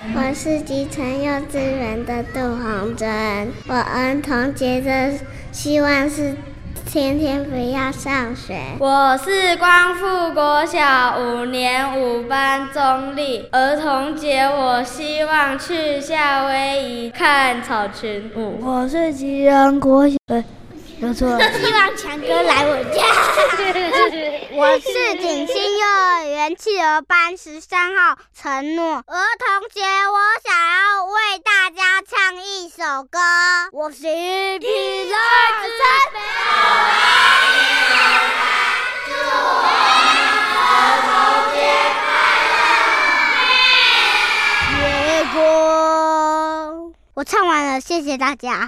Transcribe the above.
我是集成幼稚园的杜红珍。我儿童节的希望是天天不要上学。我是光复国小五年五班钟丽。儿童节我希望去夏威夷看草裙舞。我是吉人国小。有错了。希望强哥来我家。我是景星幼儿园企鹅班十三号陈诺。儿童节，我想要为大家唱一首歌。我是一匹狼，我爱你，祝我儿童节快乐。结果我唱完了，谢谢大家。